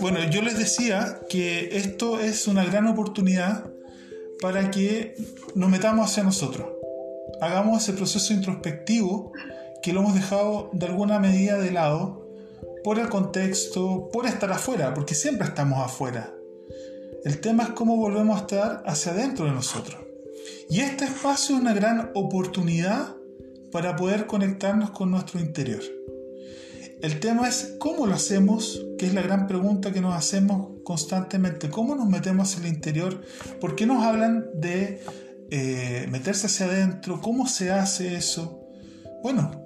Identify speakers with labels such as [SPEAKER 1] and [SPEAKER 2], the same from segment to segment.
[SPEAKER 1] Bueno, yo les decía que esto es una gran oportunidad para que nos metamos hacia nosotros. Hagamos ese proceso introspectivo que lo hemos dejado de alguna medida de lado por el contexto, por estar afuera, porque siempre estamos afuera. El tema es cómo volvemos a estar hacia adentro de nosotros. Y este espacio es una gran oportunidad para poder conectarnos con nuestro interior. El tema es cómo lo hacemos, que es la gran pregunta que nos hacemos constantemente. ¿Cómo nos metemos en el interior? ¿Por qué nos hablan de eh, meterse hacia adentro? ¿Cómo se hace eso? Bueno,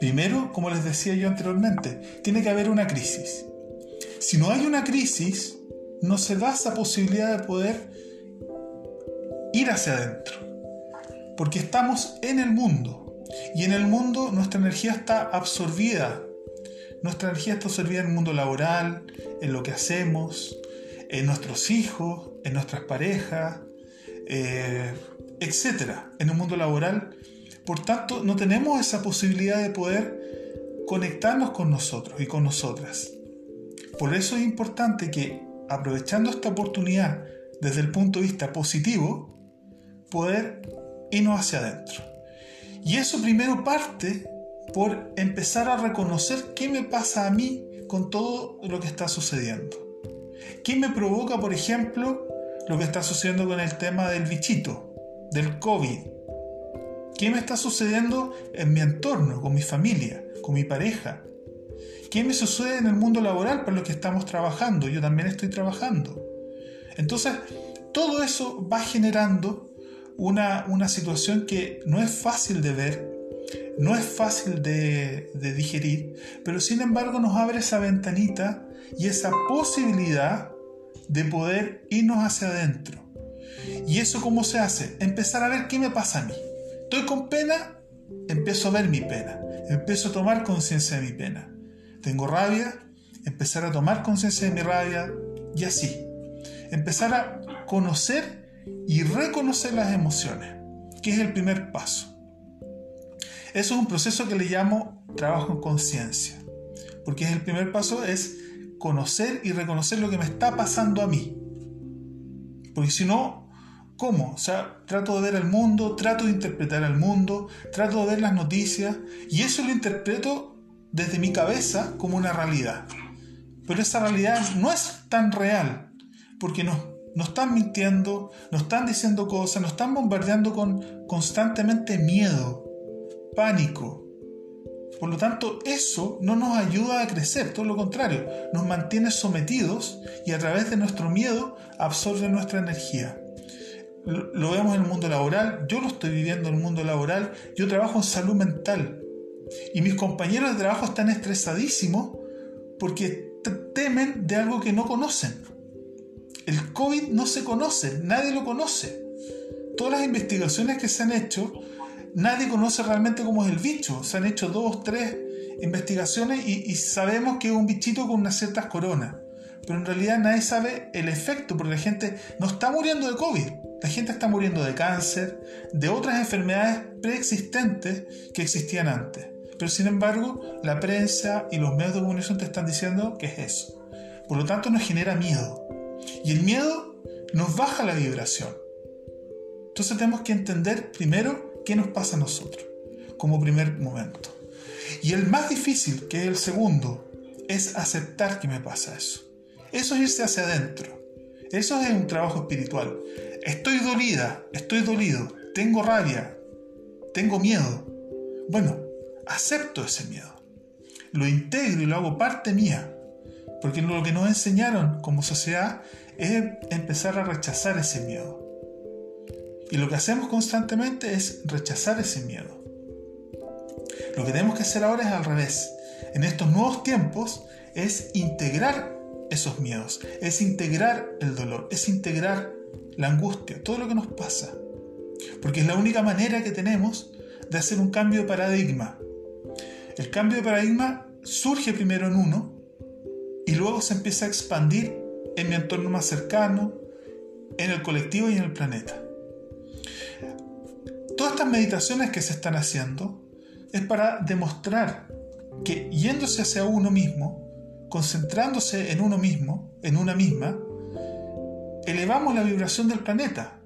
[SPEAKER 1] primero, como les decía yo anteriormente, tiene que haber una crisis. Si no hay una crisis, no se da esa posibilidad de poder ir hacia adentro. Porque estamos en el mundo. Y en el mundo nuestra energía está absorbida nuestra energía está servida en el mundo laboral, en lo que hacemos, en nuestros hijos, en nuestras parejas, eh, etc. En el mundo laboral. Por tanto, no tenemos esa posibilidad de poder conectarnos con nosotros y con nosotras. Por eso es importante que, aprovechando esta oportunidad desde el punto de vista positivo, poder irnos hacia adentro. Y eso primero parte por empezar a reconocer qué me pasa a mí con todo lo que está sucediendo. ¿Qué me provoca, por ejemplo, lo que está sucediendo con el tema del bichito, del COVID? ¿Qué me está sucediendo en mi entorno, con mi familia, con mi pareja? ¿Qué me sucede en el mundo laboral para lo que estamos trabajando? Yo también estoy trabajando. Entonces, todo eso va generando una, una situación que no es fácil de ver, no es fácil de, digerir, pero sin embargo nos abre esa ventanita y esa posibilidad de poder irnos hacia adentro. ¿Y eso cómo se hace? Empezar a ver qué me pasa a mí. Estoy con pena, empiezo a ver mi pena, empiezo a tomar conciencia de mi pena. Tengo rabia, empezar a tomar conciencia de mi rabia y así. Empezar a conocer y reconocer las emociones, que es el primer paso. Eso es un proceso que le llamo trabajo en conciencia, porque el primer paso es conocer y reconocer lo que me está pasando a mí. Porque si no, ¿cómo? O sea, trato de ver el mundo, trato de interpretar el mundo, trato de ver las noticias y eso lo interpreto desde mi cabeza como una realidad. Pero esa realidad no es tan real, porque nos, nos están mintiendo, nos están diciendo cosas, nos están bombardeando con constantemente miedo, pánico. Por lo tanto, eso no nos ayuda a crecer, todo lo contrario, nos mantiene sometidos y a través de nuestro miedo absorbe nuestra energía. Lo vemos en el mundo laboral, yo lo estoy viviendo en el mundo laboral, yo trabajo en salud mental y mis compañeros de trabajo están estresadísimos porque temen de algo que no conocen. El COVID no se conoce, nadie lo conoce. Todas las investigaciones que se han hecho nadie conoce realmente cómo es el bicho. Se han hecho dos, tres investigaciones y, sabemos que es un bichito con unas ciertas coronas. Pero en realidad nadie sabe el efecto, porque la gente no está muriendo de COVID. La gente está muriendo de cáncer, de otras enfermedades preexistentes que existían antes. Pero sin embargo, la prensa y los medios de comunicación te están diciendo que es eso. Por lo tanto, nos genera miedo. Y el miedo nos baja la vibración. Entonces tenemos que entender primero qué nos pasa a nosotros, como primer momento. Y el más difícil, que es el segundo, es aceptar que me pasa eso. Eso es irse hacia adentro. Eso es un trabajo espiritual. Estoy dolida, estoy dolido, tengo rabia, tengo miedo. Bueno, acepto ese miedo. Lo integro y lo hago parte mía. Porque lo que nos enseñaron como sociedad es empezar a rechazar ese miedo. Y lo que hacemos constantemente es rechazar ese miedo. Lo que tenemos que hacer ahora es al revés. En estos nuevos tiempos es integrar esos miedos, es integrar el dolor, es integrar la angustia, todo lo que nos pasa. Porque es la única manera que tenemos de hacer un cambio de paradigma. El cambio de paradigma surge primero en uno y luego se empieza a expandir en mi entorno más cercano, en el colectivo y en el planeta todas estas meditaciones que se están haciendo es para demostrar que yéndose hacia uno mismo, concentrándose en uno mismo, en una misma, elevamos la vibración del planeta.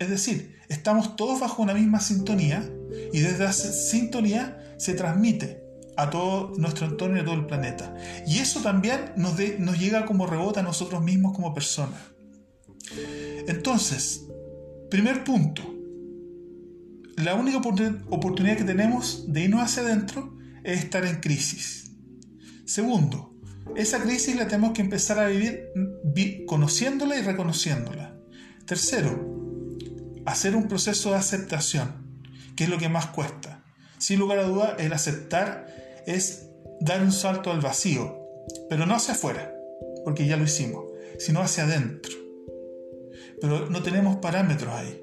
[SPEAKER 1] Es decir, estamos todos bajo una misma sintonía y desde esa sintonía se transmite a todo nuestro entorno y a todo el planeta. Y eso también nos, llega como rebota a nosotros mismos como personas. Entonces, primer punto, la única oportunidad que tenemos de irnos hacia adentro es estar en crisis. Segundo, esa crisis la tenemos que empezar a vivir conociéndola y reconociéndola. Tercero, hacer un proceso de aceptación, que es lo que más cuesta. Sin lugar a duda, el aceptar es dar un salto al vacío, pero no hacia afuera, porque ya lo hicimos, sino hacia adentro. Pero no tenemos parámetros ahí.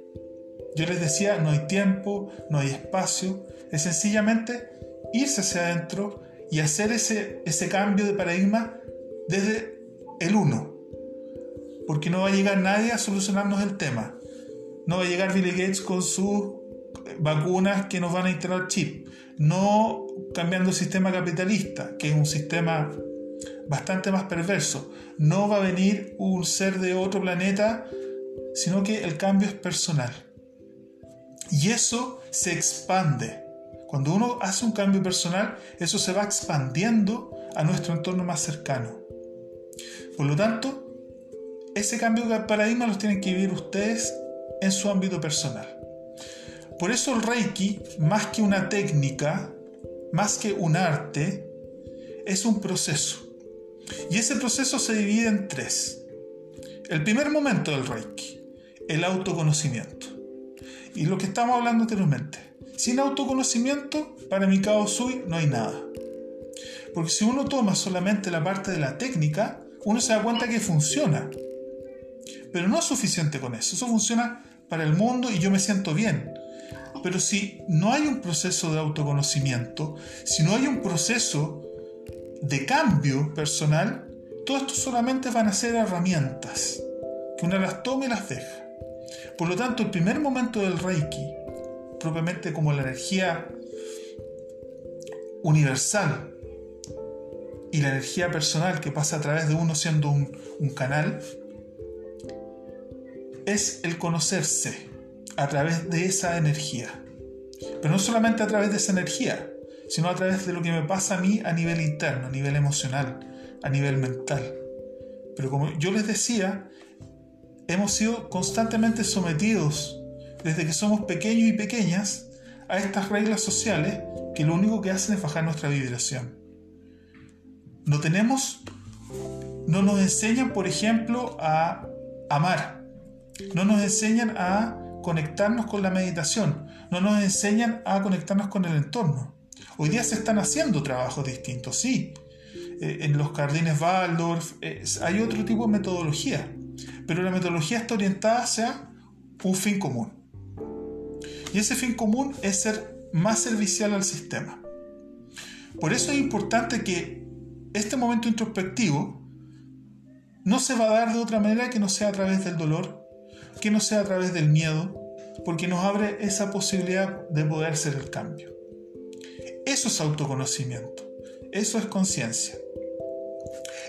[SPEAKER 1] Yo les decía, no hay tiempo, no hay espacio, es sencillamente irse hacia adentro y hacer ese, ese cambio de paradigma desde el uno. Porque no va a llegar nadie a solucionarnos el tema. No va a llegar Bill Gates con sus vacunas que nos van a instalar chip. No cambiando el sistema capitalista, que es un sistema bastante más perverso. No va a venir un ser de otro planeta, sino que el cambio es personal. Y eso se expande. Cuando uno hace un cambio personal, eso se va expandiendo a nuestro entorno más cercano. Por lo tanto, ese cambio de paradigma los tienen que vivir ustedes en su ámbito personal. Por eso el Reiki, más que una técnica, más que un arte, es un proceso. Y ese proceso se divide en tres. El primer momento del Reiki, el autoconocimiento. Y lo que estamos hablando anteriormente. Sin autoconocimiento, para mi Sui no hay nada. Porque si uno toma solamente la parte de la técnica, uno se da cuenta que funciona. Pero no es suficiente con eso. Eso funciona para el mundo y yo me siento bien. Pero si no hay un proceso de autoconocimiento, si no hay un proceso de cambio personal, todo esto solamente van a ser herramientas que una las toma y las deja. Por lo tanto, el primer momento del Reiki, propiamente como la energía universal y la energía personal que pasa a través de uno siendo un, un canal, es el conocerse a través de esa energía. Pero no solamente a través de esa energía, sino a través de lo que me pasa a mí a nivel interno, a nivel emocional, a nivel mental. Pero como yo les decía, hemos sido constantemente sometidos desde que somos pequeños y pequeñas a estas reglas sociales que lo único que hacen es bajar nuestra vibración. No tenemos, no nos enseñan, por ejemplo, a amar. No nos enseñan a conectarnos con la meditación, no nos enseñan a conectarnos con el entorno. Hoy día se están haciendo trabajos distintos, sí. Eh, en los jardines Waldorf eh, hay otro tipo de metodología, pero la metodología está orientada hacia un fin común. Y ese fin común es ser más servicial al sistema. Por eso es importante que este momento introspectivo no se va a dar de otra manera que no sea a través del dolor, que no sea a través del miedo, porque nos abre esa posibilidad de poder hacer el cambio. Eso es autoconocimiento, eso es conciencia.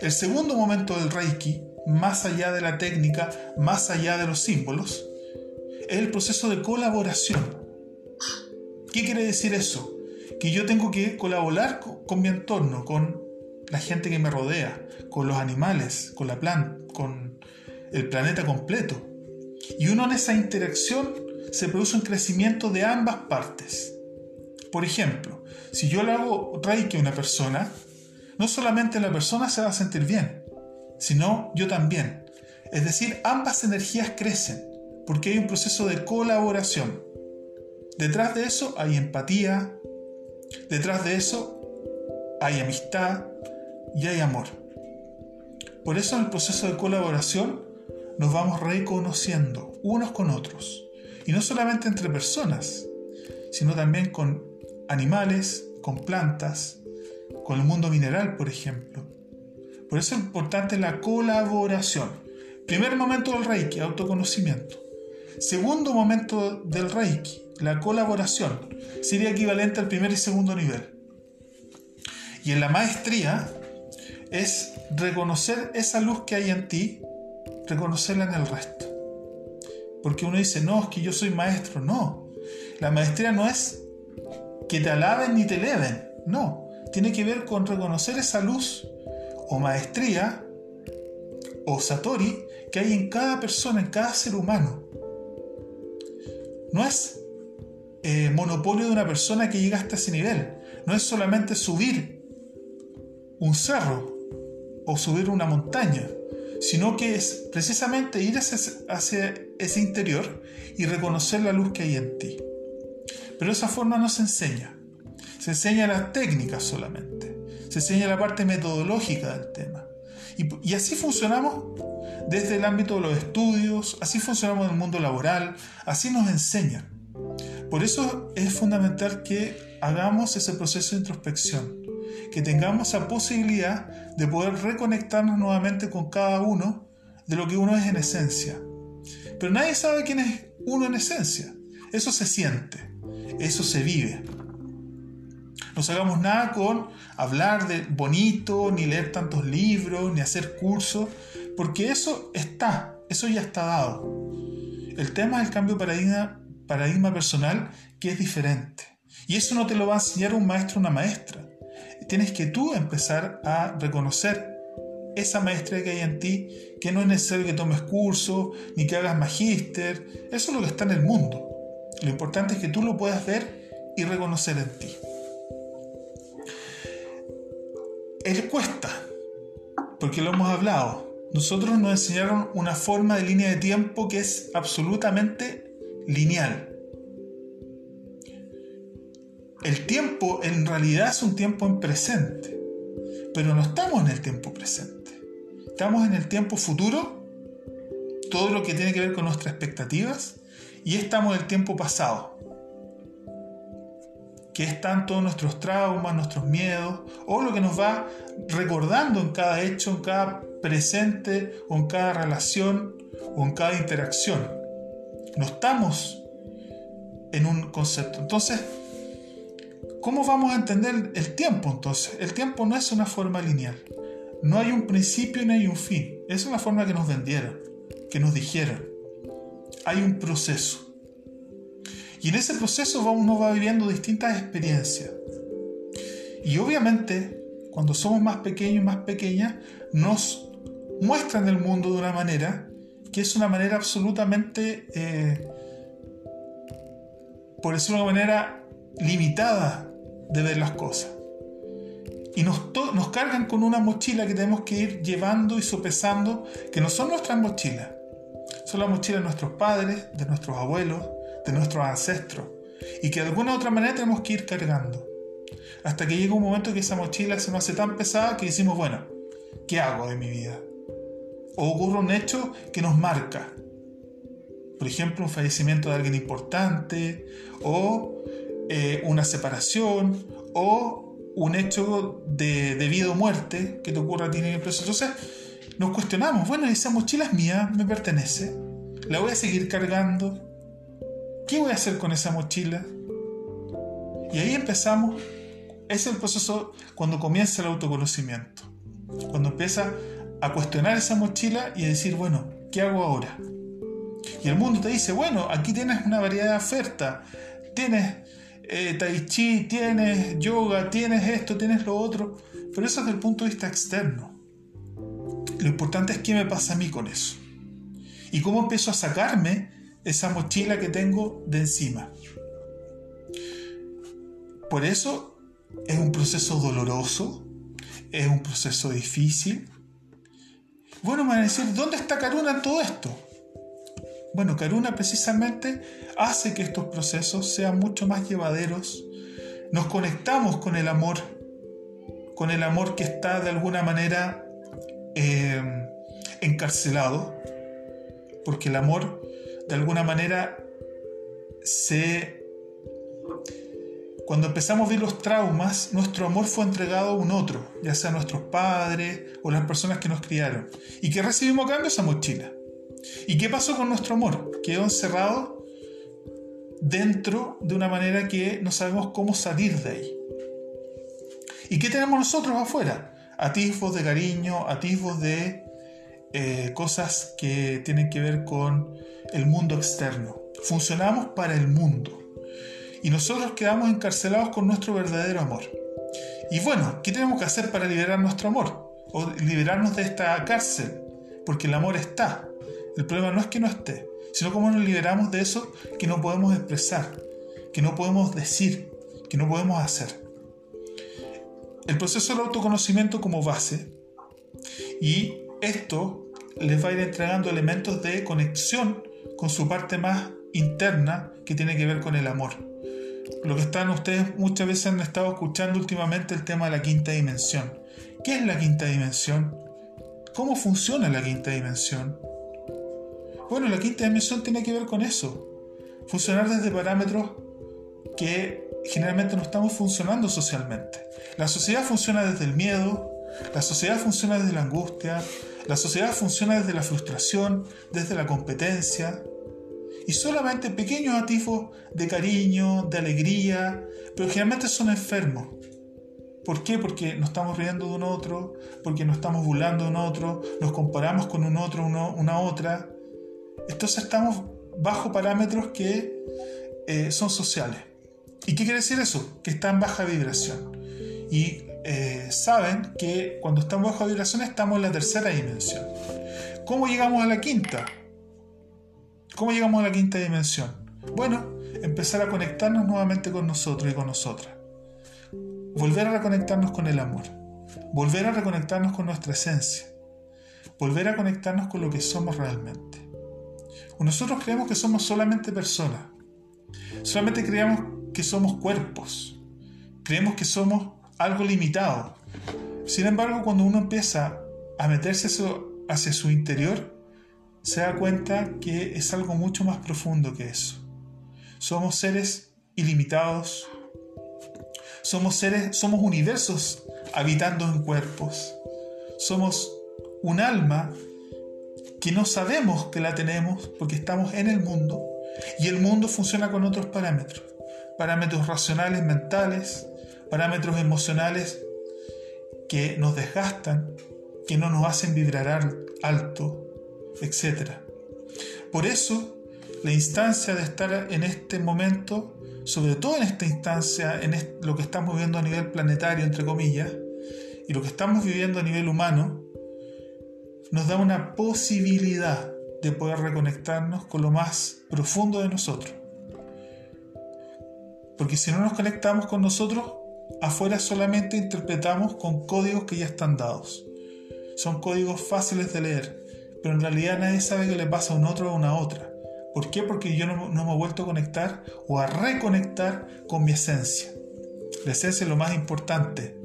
[SPEAKER 1] El segundo momento del Reiki, más allá de la técnica, más allá de los símbolos, es el proceso de colaboración. ¿Qué quiere decir eso? Que yo tengo que colaborar con mi entorno, con la gente que me rodea, con los animales, con la planta, con el planeta completo. Y uno en esa interacción se produce un crecimiento de ambas partes. Por ejemplo, si yo le hago reiki a una persona, no solamente la persona se va a sentir bien, sino yo también. Es decir, ambas energías crecen porque hay un proceso de colaboración. Detrás de eso hay empatía, detrás de eso hay amistad y hay amor. Por eso en el proceso de colaboración nos vamos reconociendo unos con otros. Y no solamente entre personas, sino también con animales, con plantas, con el mundo mineral, por ejemplo. Por eso es importante la colaboración. Primer momento del Reiki, autoconocimiento. Segundo momento del Reiki, la colaboración. Sería equivalente al primer y segundo nivel. Y en la maestría es reconocer esa luz que hay en ti, reconocerla en el resto. Porque uno dice, no, es que yo soy maestro. No, la maestría no es que te alaben ni te eleven. No, tiene que ver con reconocer esa luz o maestría o satori que hay en cada persona, en cada ser humano. No es eh, monopolio de una persona que llega hasta ese nivel. No es solamente subir un cerro o subir una montaña, sino que es precisamente ir hacia, ese interior y reconocer la luz que hay en ti. Pero esa forma no se enseña. Se enseña la técnica solamente. Se enseña la parte metodológica del tema. Y, y, así funcionamos desde el ámbito de los estudios, así funcionamos en el mundo laboral, así nos enseñan. Por eso es fundamental que hagamos ese proceso de introspección, que tengamos esa posibilidad de poder reconectarnos nuevamente con cada uno de lo que uno es en esencia. Pero nadie sabe quién es uno en esencia. Eso se siente, eso se vive. No hagamos nada con hablar de bonito, ni leer tantos libros, ni hacer cursos, porque eso está, eso ya está dado. El tema es el cambio de paradigma paradigma personal que es diferente. Y eso no te lo va a enseñar un maestro o una maestra. Tienes que tú empezar a reconocer esa maestría que hay en ti, que no es necesario que tomes curso, ni que hagas magíster. Eso es lo que está en el mundo. Lo importante es que tú lo puedas ver y reconocer en ti. Él cuesta, porque lo hemos hablado. Nosotros nos enseñaron una forma de línea de tiempo que es absolutamente lineal. El tiempo en realidad es un tiempo en presente, pero no estamos en el tiempo presente. Estamos en el tiempo futuro, todo lo que tiene que ver con nuestras expectativas, y estamos en el tiempo pasado, que están todos nuestros traumas, nuestros miedos, o lo que nos va recordando en cada hecho, en cada presente, o en cada relación, o en cada interacción. No estamos en un concepto. Entonces, ¿cómo vamos a entender el tiempo entonces? El tiempo no es una forma lineal. No hay un principio ni hay un fin. Es una forma que nos vendieron, que nos dijeron. Hay un proceso. Y en ese proceso uno va viviendo distintas experiencias. Y obviamente, cuando somos más pequeños y más pequeñas, nos muestran el mundo de una manera que es una manera absolutamente, eh, por decirlo de una manera, limitada de ver las cosas. Y nos, nos cargan con una mochila que tenemos que ir llevando y sopesando, que no son nuestras mochilas, son las mochilas de nuestros padres, de nuestros abuelos, de nuestros ancestros, y que de alguna u otra manera tenemos que ir cargando. Hasta que llega un momento que esa mochila se nos hace tan pesada que decimos, bueno, ¿qué hago de mi vida? o ocurre un hecho que nos marca. Por ejemplo, un fallecimiento de alguien importante, o eh, una separación, o un hecho de, vida o muerte que te ocurra a ti en el proceso. Entonces, nos cuestionamos, bueno, esa mochila es mía, me pertenece, la voy a seguir cargando, ¿qué voy a hacer con esa mochila? Y ahí empezamos, es el proceso cuando comienza el autoconocimiento, cuando empieza a cuestionar esa mochila y a decir, bueno, ¿qué hago ahora? Y el mundo te dice, bueno, aquí tienes una variedad de oferta, tienes eh, tai chi, tienes yoga, tienes esto, tienes lo otro, pero eso es desde el punto de vista externo. Lo importante es qué me pasa a mí con eso. Y cómo empiezo a sacarme esa mochila que tengo de encima. Por eso es un proceso doloroso, es un proceso difícil, bueno, me van a decir, ¿dónde está Karuna en todo esto? Bueno, Karuna precisamente hace que estos procesos sean mucho más llevaderos. Nos conectamos con el amor, con el amor que está de alguna manera eh, encarcelado, porque el amor de alguna manera se cuando empezamos a ver los traumas, nuestro amor fue entregado a un otro, ya sea nuestros padres o las personas que nos criaron. ¿Y que recibimos a cambio? Esa mochila. ¿Y qué pasó con nuestro amor? Quedó encerrado dentro de una manera que no sabemos cómo salir de ahí. ¿Y qué tenemos nosotros afuera? Atisbos de cariño, atisbos de eh, cosas que tienen que ver con el mundo externo. Funcionamos para el mundo. Y nosotros quedamos encarcelados con nuestro verdadero amor. Y bueno, ¿qué tenemos que hacer para liberar nuestro amor? O liberarnos de esta cárcel. Porque el amor está. El problema no es que no esté, sino cómo nos liberamos de eso que no podemos expresar, que no podemos decir, que no podemos hacer. El proceso del autoconocimiento como base y esto les va a ir entregando elementos de conexión con su parte más interna que tiene que ver con el amor. Lo que están ustedes muchas veces han estado escuchando últimamente el tema de la quinta dimensión. ¿Qué es la quinta dimensión? ¿Cómo funciona la quinta dimensión? Bueno, la quinta dimensión tiene que ver con eso. Funcionar desde parámetros que generalmente no estamos funcionando socialmente. La sociedad funciona desde el miedo, la sociedad funciona desde la angustia, la sociedad funciona desde la frustración, desde la competencia. Y solamente pequeños atisbos de cariño, de alegría, pero generalmente son enfermos. ¿Por qué? Porque nos estamos riendo de un otro, porque nos estamos burlando de un otro, nos comparamos con un otro, una otra. Entonces estamos bajo parámetros que eh, son sociales. ¿Y qué quiere decir eso? Que está en baja vibración. Y eh, saben que cuando estamos bajo vibración estamos en la tercera dimensión. ¿Cómo llegamos a la quinta? ¿Cómo llegamos a la quinta dimensión? Bueno, empezar a conectarnos nuevamente con nosotros y con nosotras. Volver a reconectarnos con el amor. Volver a reconectarnos con nuestra esencia. Volver a conectarnos con lo que somos realmente. Nosotros creemos que somos solamente personas. Solamente creemos que somos cuerpos. Creemos que somos algo limitado. Sin embargo, cuando uno empieza a meterse hacia su interior, se da cuenta que es algo mucho más profundo que eso. Somos seres ilimitados. Somos seres, somos universos habitando en cuerpos. Somos un alma que no sabemos que la tenemos porque estamos en el mundo y el mundo funciona con otros parámetros, parámetros racionales, mentales, parámetros emocionales que nos desgastan, que no nos hacen vibrar alto, etc. Por eso, la instancia de estar en este momento, sobre todo en esta instancia, en lo que estamos viviendo a nivel planetario, entre comillas, y lo que estamos viviendo a nivel humano, nos da una posibilidad de poder reconectarnos con lo más profundo de nosotros. Porque si no nos conectamos con nosotros, afuera solamente interpretamos con códigos que ya están dados. Son códigos fáciles de leer, pero en realidad nadie sabe qué le pasa a un otro o a una otra. ¿Por qué? Porque yo no, no me he vuelto a conectar o a reconectar con mi esencia. La esencia es lo más importante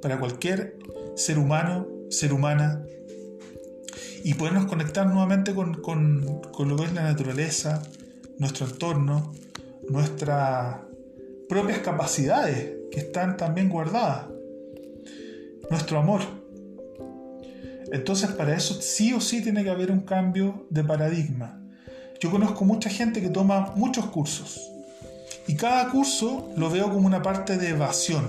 [SPEAKER 1] para cualquier ser humano, ser humana, y podernos conectar nuevamente con, lo que es la naturaleza, nuestro entorno, nuestras propias capacidades que están también guardadas, nuestro amor. Entonces para eso sí o sí tiene que haber un cambio de paradigma. Yo conozco mucha gente que toma muchos cursos y cada curso lo veo como una parte de evasión.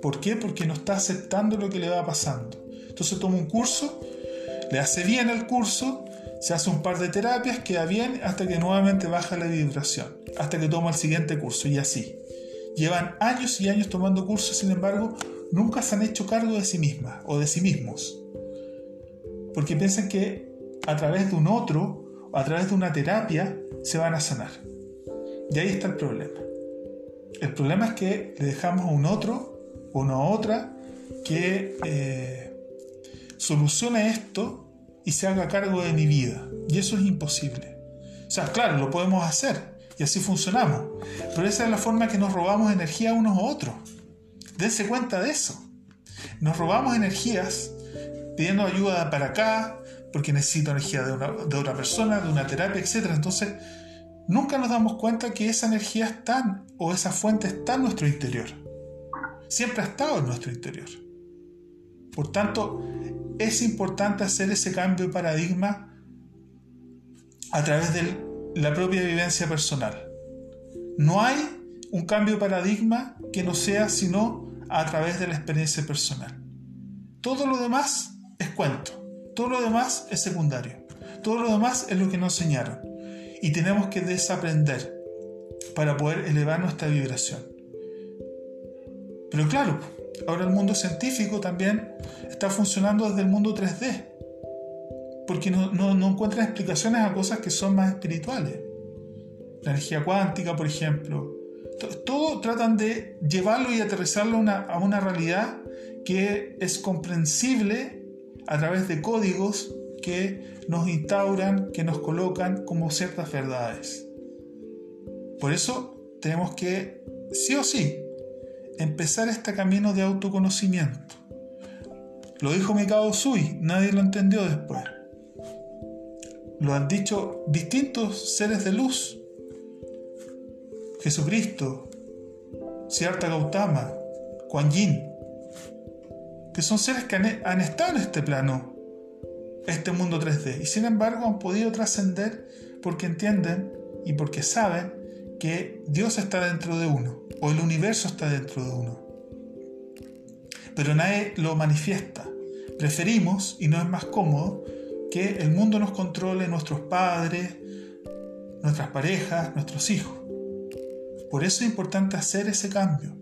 [SPEAKER 1] ¿Por qué? Porque no está aceptando lo que le va pasando. Entonces toma un curso le hace bien el curso, se hace un par de terapias, queda bien hasta que nuevamente baja la vibración, hasta que toma el siguiente curso y así. Llevan años y años tomando cursos, sin embargo, nunca se han hecho cargo de sí mismas o de sí mismos. Porque piensan que a través de un otro o a través de una terapia se van a sanar. Y ahí está el problema. El problema es que le dejamos a un otro o una otra que eh, solucione esto y se haga cargo de mi vida. Y eso es imposible. O sea, claro, lo podemos hacer y así funcionamos. Pero esa es la forma que nos robamos energía unos a otros. Dense cuenta de eso. Nos robamos energías pidiendo ayuda para acá, porque necesito energía de, de otra persona, de una terapia, etc. Entonces, nunca nos damos cuenta que esa energía está o esa fuente está en nuestro interior. Siempre ha estado en nuestro interior. Por tanto, es importante hacer ese cambio de paradigma a través de la propia vivencia personal. No hay un cambio de paradigma que no sea sino a través de la experiencia personal. Todo lo demás es cuento, todo lo demás es secundario, todo lo demás es lo que nos enseñaron y tenemos que desaprender para poder elevar nuestra vibración. Pero claro, ahora el mundo científico también está funcionando desde el mundo 3D, porque no, no, encuentran explicaciones a cosas que son más espirituales. La energía cuántica, por ejemplo. Todo, tratan de llevarlo y aterrizarlo a una realidad que es comprensible a través de códigos que nos instauran, que nos colocan como ciertas verdades. Por eso tenemos que, sí o sí, empezar este camino de autoconocimiento. Lo dijo Mikao Sui, nadie lo entendió después. Lo han dicho distintos seres de luz. Jesucristo, Siddhartha Gautama, Kuan Yin, que son seres que han, han estado en este plano, este mundo 3D, y sin embargo han podido trascender porque entienden y porque saben que Dios está dentro de uno, o el universo está dentro de uno. Pero nadie lo manifiesta. Preferimos, y no es más cómodo, que el mundo nos controle nuestros padres, nuestras parejas, nuestros hijos. Por eso es importante hacer ese cambio.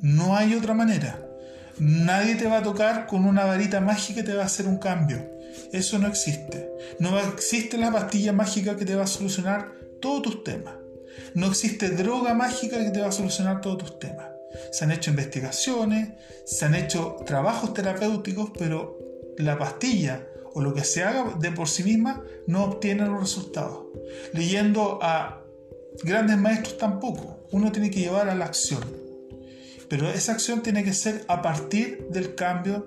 [SPEAKER 1] No hay otra manera. Nadie te va a tocar con una varita mágica que te va a hacer un cambio. Eso no existe. No existe la pastilla mágica que te va a solucionar todos tus temas. No existe droga mágica que te va a solucionar todos tus temas. Se han hecho investigaciones, se han hecho trabajos terapéuticos, pero la pastilla o lo que se haga de por sí misma no obtiene los resultados. Leyendo a grandes maestros tampoco. Uno tiene que llevar a la acción. Pero esa acción tiene que ser a partir del cambio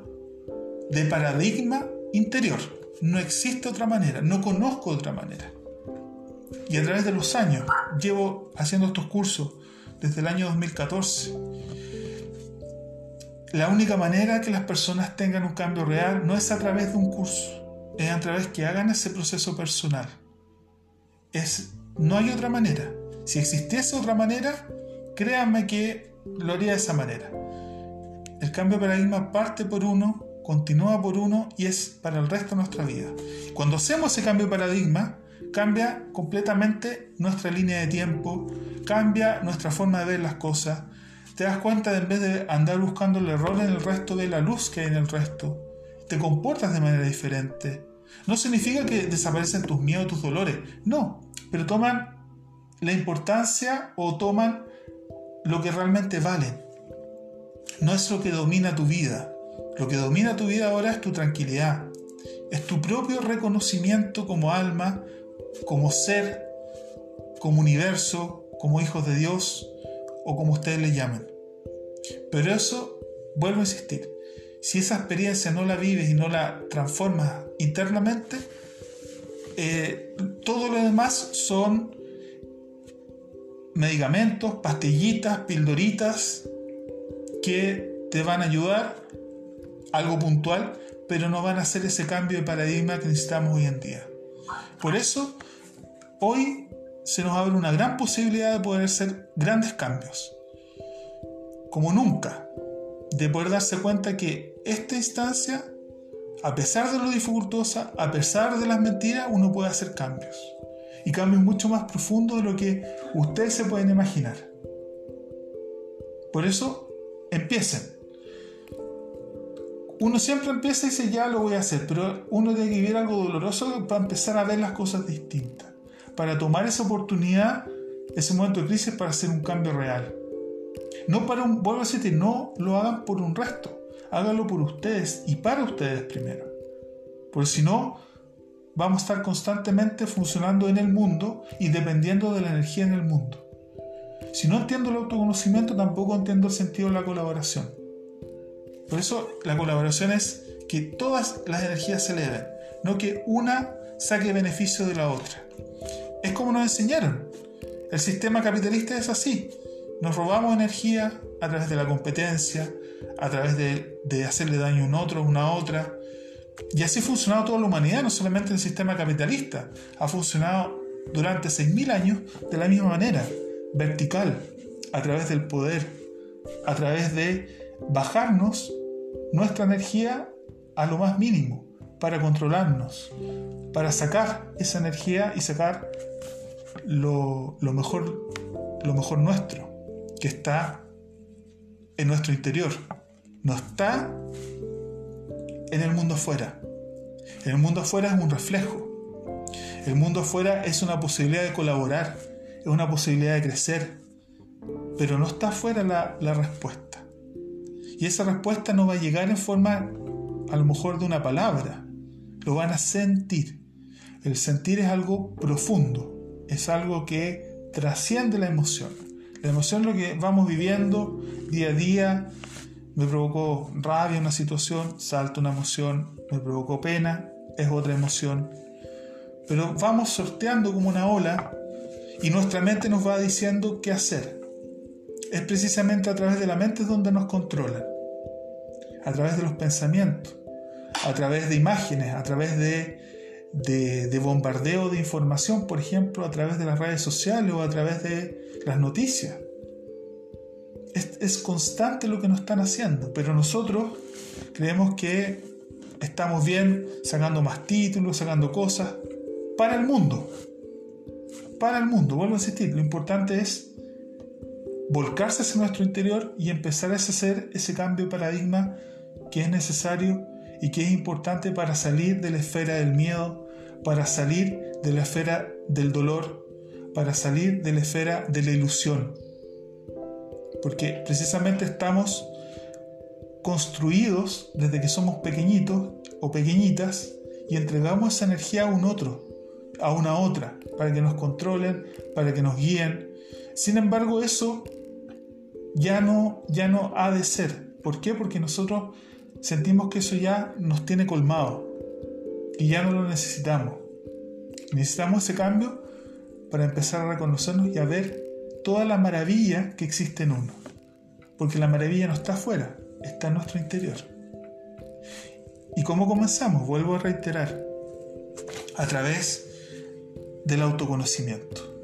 [SPEAKER 1] de paradigma interior. No existe otra manera, no conozco otra manera. Y a través de los años, llevo haciendo estos cursos desde el año 2014. La única manera que las personas tengan un cambio real no es a través de un curso, es a través que hagan ese proceso personal. Es, no hay otra manera. Si existiese otra manera, créanme que lo haría de esa manera. El cambio de paradigma parte por uno, continúa por uno y es para el resto de nuestra vida. Cuando hacemos ese cambio de paradigma, cambia completamente nuestra línea de tiempo, cambia nuestra forma de ver las cosas. Te das cuenta de en vez de andar buscando el error en el resto, de la luz que hay en el resto. Te comportas de manera diferente. No significa que desaparecen tus miedos, tus dolores. No, pero toman la importancia o toman lo que realmente valen. No es lo que domina tu vida. Lo que domina tu vida ahora es tu tranquilidad. Es tu propio reconocimiento como alma, como ser, como universo, como hijos de Dios o como ustedes le llamen. Pero eso, vuelvo a insistir, si esa experiencia no la vives y no la transformas internamente, eh, todo lo demás son medicamentos, pastillitas, pildoritas que te van a ayudar, algo puntual, pero no van a hacer ese cambio de paradigma que necesitamos hoy en día. Por eso, hoy se nos abre una gran posibilidad de poder hacer grandes cambios. Como nunca, de poder darse cuenta que esta instancia, a pesar de lo dificultosa, a pesar de las mentiras, uno puede hacer cambios. Y cambios mucho más profundos de lo que ustedes se pueden imaginar. Por eso, empiecen uno siempre empieza y dice ya lo voy a hacer, pero uno tiene que vivir algo doloroso para empezar a ver las cosas distintas, para tomar esa oportunidad, ese momento de crisis para hacer un cambio real. No para un, vuelvo a decirte, no lo hagan por un resto, háganlo por ustedes y para ustedes primero. Porque si no, vamos a estar constantemente funcionando en el mundo y dependiendo de la energía en el mundo. Si no entiendo el autoconocimiento, tampoco entiendo el sentido de la colaboración. Por eso la colaboración es que todas las energías se eleven, no que una saque beneficio de la otra. Es como nos enseñaron. El sistema capitalista es así. Nos robamos energía a través de la competencia, a través de, hacerle daño a un otro, a una otra. Y así ha funcionado toda la humanidad, no solamente el sistema capitalista. Ha funcionado durante 6.000 años de la misma manera, vertical, a través del poder, a través de bajarnos nuestra energía a lo más mínimo para controlarnos, para sacar esa energía y sacar lo, mejor, lo mejor nuestro, que está en nuestro interior, no está en el mundo afuera. El mundo afuera es un reflejo. El mundo afuera es una posibilidad de colaborar, es una posibilidad de crecer, pero no está afuera la, la respuesta. Y esa respuesta no va a llegar en forma a lo mejor de una palabra, lo van a sentir. El sentir es algo profundo, es algo que trasciende la emoción. La emoción es lo que vamos viviendo día a día. Me provocó rabia una situación, salta una emoción, me provocó pena, es otra emoción. Pero vamos sorteando como una ola y nuestra mente nos va diciendo qué hacer. Es precisamente a través de la mente donde nos controlan, a través de los pensamientos, a través de imágenes, a través de, de, bombardeo de información, por ejemplo, a través de las redes sociales o a través de las noticias. Es, es constante lo que nos están haciendo, pero nosotros creemos que estamos bien sacando más títulos, sacando cosas para el mundo. Para el mundo, vuelvo a insistir, lo importante es volcarse hacia nuestro interior y empezar a hacer ese cambio de paradigma que es necesario y que es importante para salir de la esfera del miedo, para salir de la esfera del dolor, para salir de la esfera de la ilusión. Porque precisamente estamos construidos desde que somos pequeñitos o pequeñitas y entregamos esa energía a un otro, a una otra, para que nos controlen, para que nos guíen. Sin embargo, eso ya no, ya no ha de ser. ¿Por qué? Porque nosotros sentimos que eso ya nos tiene colmado y ya no lo necesitamos. Necesitamos ese cambio para empezar a reconocernos y a ver toda la maravilla que existe en uno. Porque la maravilla no está afuera, está en nuestro interior. ¿Y cómo comenzamos? Vuelvo a reiterar, a través del autoconocimiento.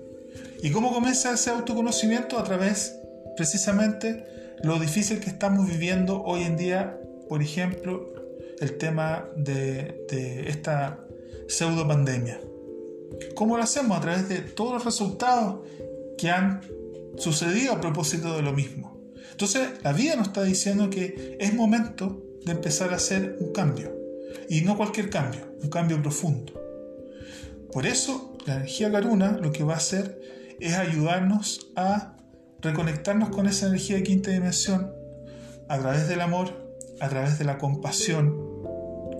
[SPEAKER 1] ¿Y cómo comienza ese autoconocimiento? A través precisamente lo difícil que estamos viviendo hoy en día por ejemplo, el tema de, esta pseudo pandemia. ¿Cómo lo hacemos? A través de todos los resultados que han sucedido a propósito de lo mismo. Entonces, la vida nos está diciendo que es momento de empezar a hacer un cambio. Y no cualquier cambio, un cambio profundo. Por eso, la energía Karuna lo que va a hacer es ayudarnos a reconectarnos con esa energía de quinta dimensión a través del amor, a través de la compasión,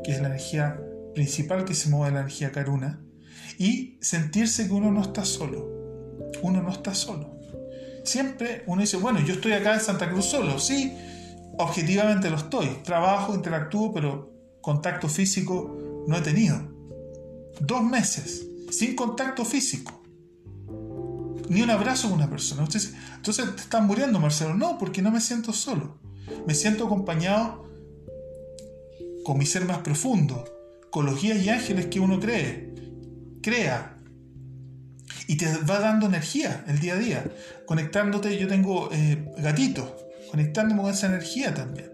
[SPEAKER 1] que es la energía principal que se mueve la energía Karuna, y sentirse que uno no está solo. Uno no está solo. Siempre uno dice, bueno, yo estoy acá en Santa Cruz solo. Sí, objetivamente lo estoy. Trabajo, interactúo, pero contacto físico no he tenido. Dos meses sin contacto físico. Ni un abrazo con una persona. Entonces, te están muriendo, Marcelo. No, porque no me siento solo. Me siento acompañado con mi ser más profundo, con los guías y ángeles que uno cree, crea. Y te va dando energía el día a día, conectándote, yo tengo eh, gatitos, conectándome con esa energía también,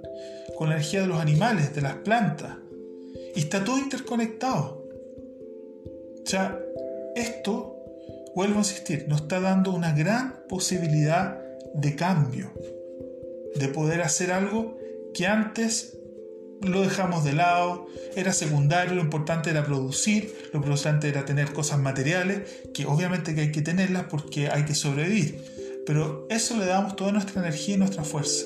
[SPEAKER 1] con la energía de los animales, de las plantas. Y está todo interconectado. O sea, esto, vuelvo a insistir, nos está dando una gran posibilidad de cambio, de poder hacer algo que antes lo dejamos de lado, era secundario, lo importante era producir, lo importante era tener cosas materiales, que obviamente que hay que tenerlas porque hay que sobrevivir, pero eso le damos toda nuestra energía y nuestra fuerza.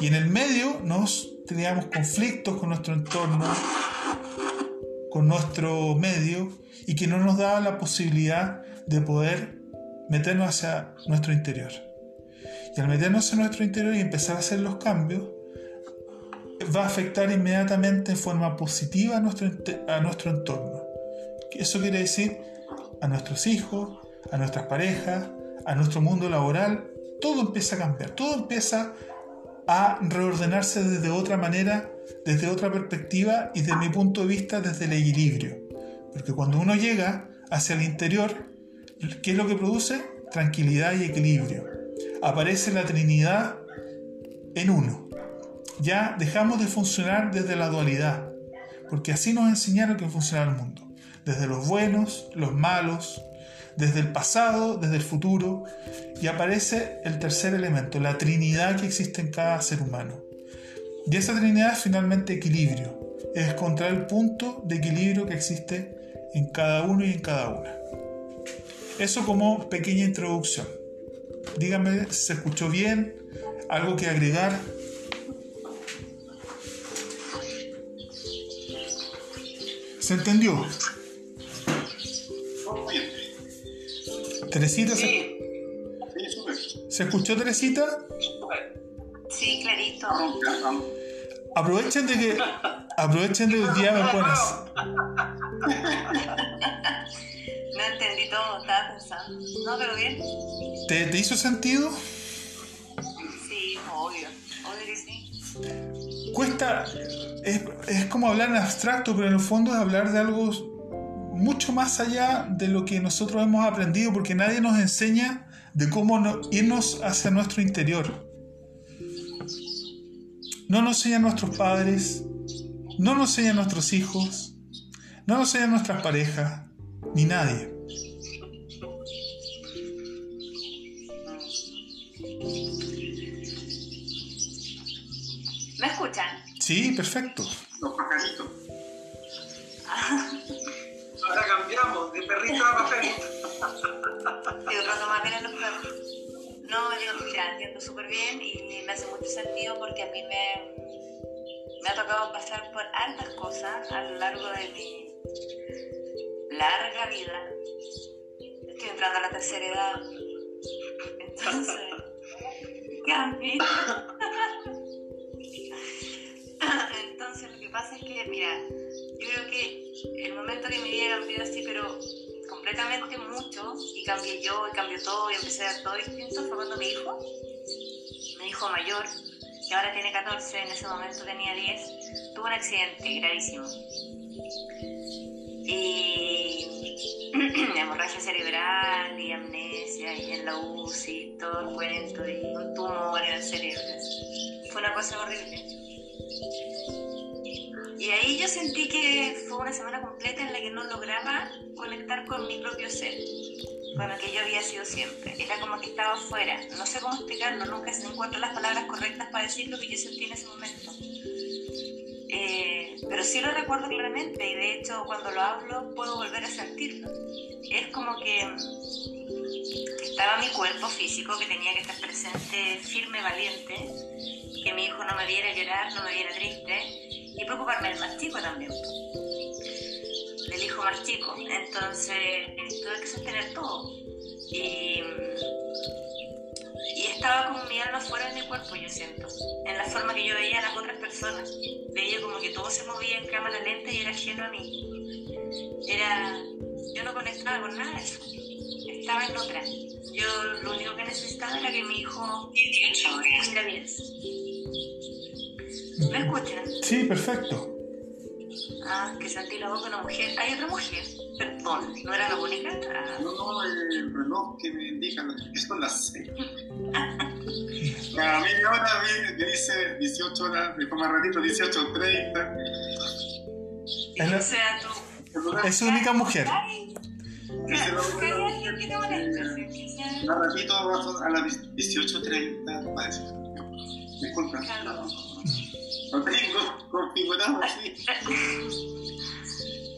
[SPEAKER 1] Y en el medio nos teníamos conflictos con nuestro entorno, con nuestro medio, y que no nos daba la posibilidad de poder meternos hacia nuestro interior. Y al meternos en nuestro interior y empezar a hacer los cambios, va a afectar inmediatamente en forma positiva a nuestro, a nuestro entorno. Eso quiere decir a nuestros hijos, a nuestras parejas, a nuestro mundo laboral. Todo empieza a cambiar, todo empieza a reordenarse desde otra manera, desde otra perspectiva y desde mi punto de vista desde el equilibrio. Porque cuando uno llega hacia el interior, ¿qué es lo que produce? Tranquilidad y equilibrio. Aparece la Trinidad en uno ya dejamos de funcionar desde la dualidad, porque así nos enseñaron que funciona el mundo, desde los buenos, los malos, desde el pasado, desde el futuro, y aparece el tercer elemento, la trinidad que existe en cada ser humano. Y esa trinidad es finalmente equilibrio, es encontrar el punto de equilibrio que existe en cada uno y en cada una. Eso como pequeña introducción. Dígame si se escuchó bien, algo que agregar. ¿Se entendió? Teresita, ¿se, ¿se escuchó Teresita?
[SPEAKER 2] Sí, clarito.
[SPEAKER 1] Aprovechen de que aprovechen de que hoy día me pones.
[SPEAKER 2] No entendí todo, estaba pensando. No, pero bien.
[SPEAKER 1] ¿Te, te hizo sentido?
[SPEAKER 2] Sí, obvio. Obvio que sí.
[SPEAKER 1] Cuesta, es, es como hablar en abstracto, pero en el fondo es hablar de algo mucho más allá de lo que nosotros hemos aprendido, porque nadie nos enseña de cómo no- irnos hacia nuestro interior. No nos enseñan nuestros padres, no nos enseñan nuestros hijos, no nos enseñan nuestras parejas, ni nadie.
[SPEAKER 2] ¿Me escuchan?
[SPEAKER 1] Sí, perfecto.
[SPEAKER 3] Los pajaritos. Ahora cambiamos de perrito a pajarito.
[SPEAKER 2] Estoy tratando más bien en los perros. No, yo mira, entiendo súper bien y me hace mucho sentido porque a mí me, me ha tocado pasar por altas cosas a lo largo de mi larga vida. Estoy entrando a la tercera edad. Entonces, cambio. Entonces, lo que pasa es que, mira, yo creo que el momento que mi vida cambió así, pero completamente mucho, y cambié yo, y cambió todo, y empecé a ver todo distinto, fue cuando mi hijo, mi hijo mayor, que ahora tiene 14, en ese momento tenía 10, tuvo un accidente gravísimo. Y hemorragia cerebral, y amnesia, y en la UCI, todo el cuento, y un tumor en el cerebro. Fue una cosa horrible. Y ahí yo sentí que fue una semana completa en la que no lograba conectar con mi propio ser, con lo que yo había sido siempre. Era como que estaba afuera. No sé cómo explicarlo, nunca se encuentro las palabras correctas para decir lo que yo sentí en ese momento. Eh, pero sí lo recuerdo claramente y de hecho cuando lo hablo puedo volver a sentirlo. Es como que estaba mi cuerpo físico que tenía que estar presente, firme, valiente, que mi hijo no me viera llorar, no me viera triste y preocuparme del más chico también, del hijo más chico. Entonces tuve que sostener todo. Y, y estaba como mi alma fuera de mi cuerpo, yo siento, en la forma que yo veía a las otras personas. Veía como que todo se movía en cámara lenta y era ajeno a mí. Era, yo no conectaba con nada de eso. Estaba en otra. Yo lo único que necesitaba era que mi hijo estuviera bien. ¿Me escuchan?
[SPEAKER 1] Sí, perfecto.
[SPEAKER 2] Ah, que sentí la voz de una mujer. ¿Hay otra mujer? Perdón, ¿no era la única? Ah,
[SPEAKER 3] No, no, el reloj que me indica que son las 6. Cada media hora me, dice 18 horas, después más ratito 18.30.
[SPEAKER 2] y
[SPEAKER 1] Es la-
[SPEAKER 2] o sea, tú...
[SPEAKER 1] Es su única mujer.
[SPEAKER 2] Alguien que te moleste, sea-
[SPEAKER 3] Más ratito a las 18.30. va a decir. Disculpa.
[SPEAKER 2] Claro.
[SPEAKER 3] Lo tengo configurado así.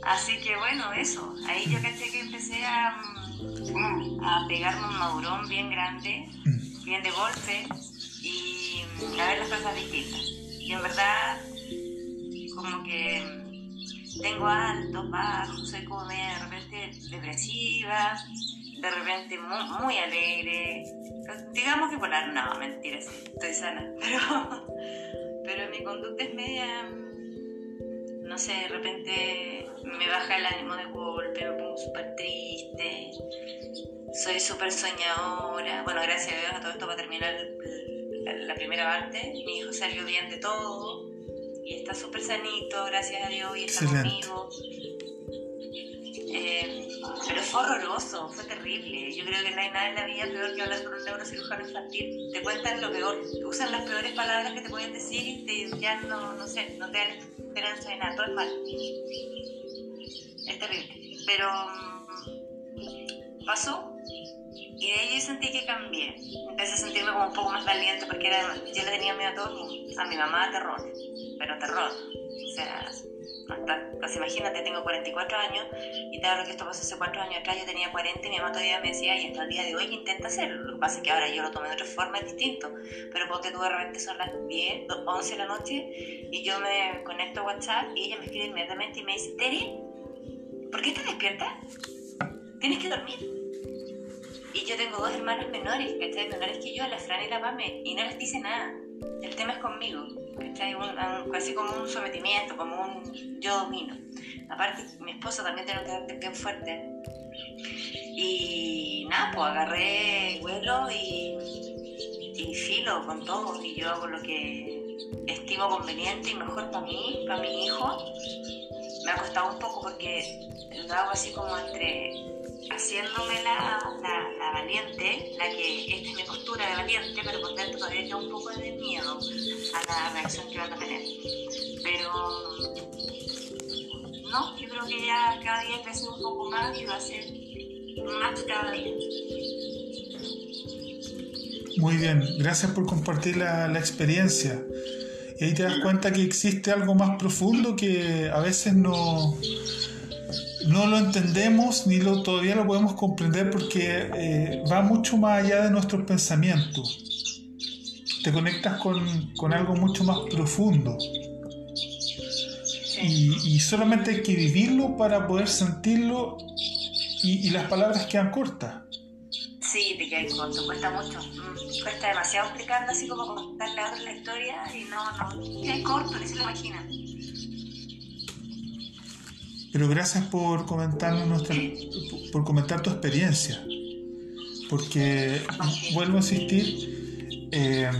[SPEAKER 2] Así que bueno, eso. Ahí yo caché que empecé a, mm, a pegarme un madurón bien grande, bien de golpe, y a ver las cosas distintas. Y en verdad, como que mm, tengo altos, bajos, soy como de repente depresiva, de repente muy, muy alegre. Digamos que polar, no, mentira, sí, estoy sana. Pero, pero mi conducta es media, mm, no sé, de repente me baja el ánimo de golpe, me pongo súper triste, soy súper soñadora. Bueno, gracias a Dios a todo esto para terminar el- la, la primera parte. Mi hijo salió bien de todo y está súper sanito, gracias a Dios, y está
[SPEAKER 1] Excelente.
[SPEAKER 2] conmigo. Eh, pero fue horroroso, fue terrible. Yo creo que no hay nada en la vida peor que hablar con un neurocirujano infantil. Te cuentan lo peor, usan las peores palabras que te pueden decir y te, ya no, no sé, no te dan esperanza de nada, todo es mal. Es terrible. Pero mm, pasó y de ahí yo sentí que cambié. Empecé a sentirme como un poco más valiente porque era, yo le tenía miedo a todo. A mi mamá terror, pero terror. O sea, pues imagínate, tengo 44 años y te hablo que esto pasó hace 4 años atrás, yo tenía 40 y mi mamá todavía me decía, y hasta el día de hoy intenta hacerlo. Lo que pasa es que ahora yo lo tomé de otra forma, es distinto. Pero porque tú de repente son las 10, 11 de la noche y yo me conecto a WhatsApp y ella me escribe inmediatamente y me dice, Terry, ¿por qué estás despierta? Tienes que dormir. Y yo tengo dos hermanas menores, ¿cachai? Menores que yo, la Fran y la Pame, y no les dice nada. El tema es conmigo, ¿cachai? Casi como un sometimiento, como un yo domino. Aparte, mi esposo también tiene un carácter bien fuerte. Y nada, pues agarré vuelo y, y filo con todo. Y yo hago lo que estimo conveniente y mejor para mí, para mi hijo. Me ha costado un poco porque lo hago así como entre haciéndome la, la, valiente, la que esta es mi postura de valiente, pero por dentro todavía queda un poco de miedo a la reacción que van a tener. Pero no, yo creo que ya cada día crece un poco más y va a ser más cada día.
[SPEAKER 1] Muy bien, gracias por compartir la, la experiencia. Y ahí te das cuenta que existe algo más profundo que a veces no, no lo entendemos ni lo, todavía lo podemos comprender porque eh, va mucho más allá de nuestros pensamientos. Te conectas con, con algo mucho más profundo. Y, y, solamente hay que vivirlo para poder sentirlo y, y las palabras quedan cortas.
[SPEAKER 2] Sí, te quedas corto, cuesta mucho. Mm, cuesta demasiado explicarlo así como contarle a la historia y no, no, quedas corto, ni se lo imaginan.
[SPEAKER 1] Pero gracias por comentarnos nuestra, por comentar tu experiencia. Porque, vuelvo a insistir, eh,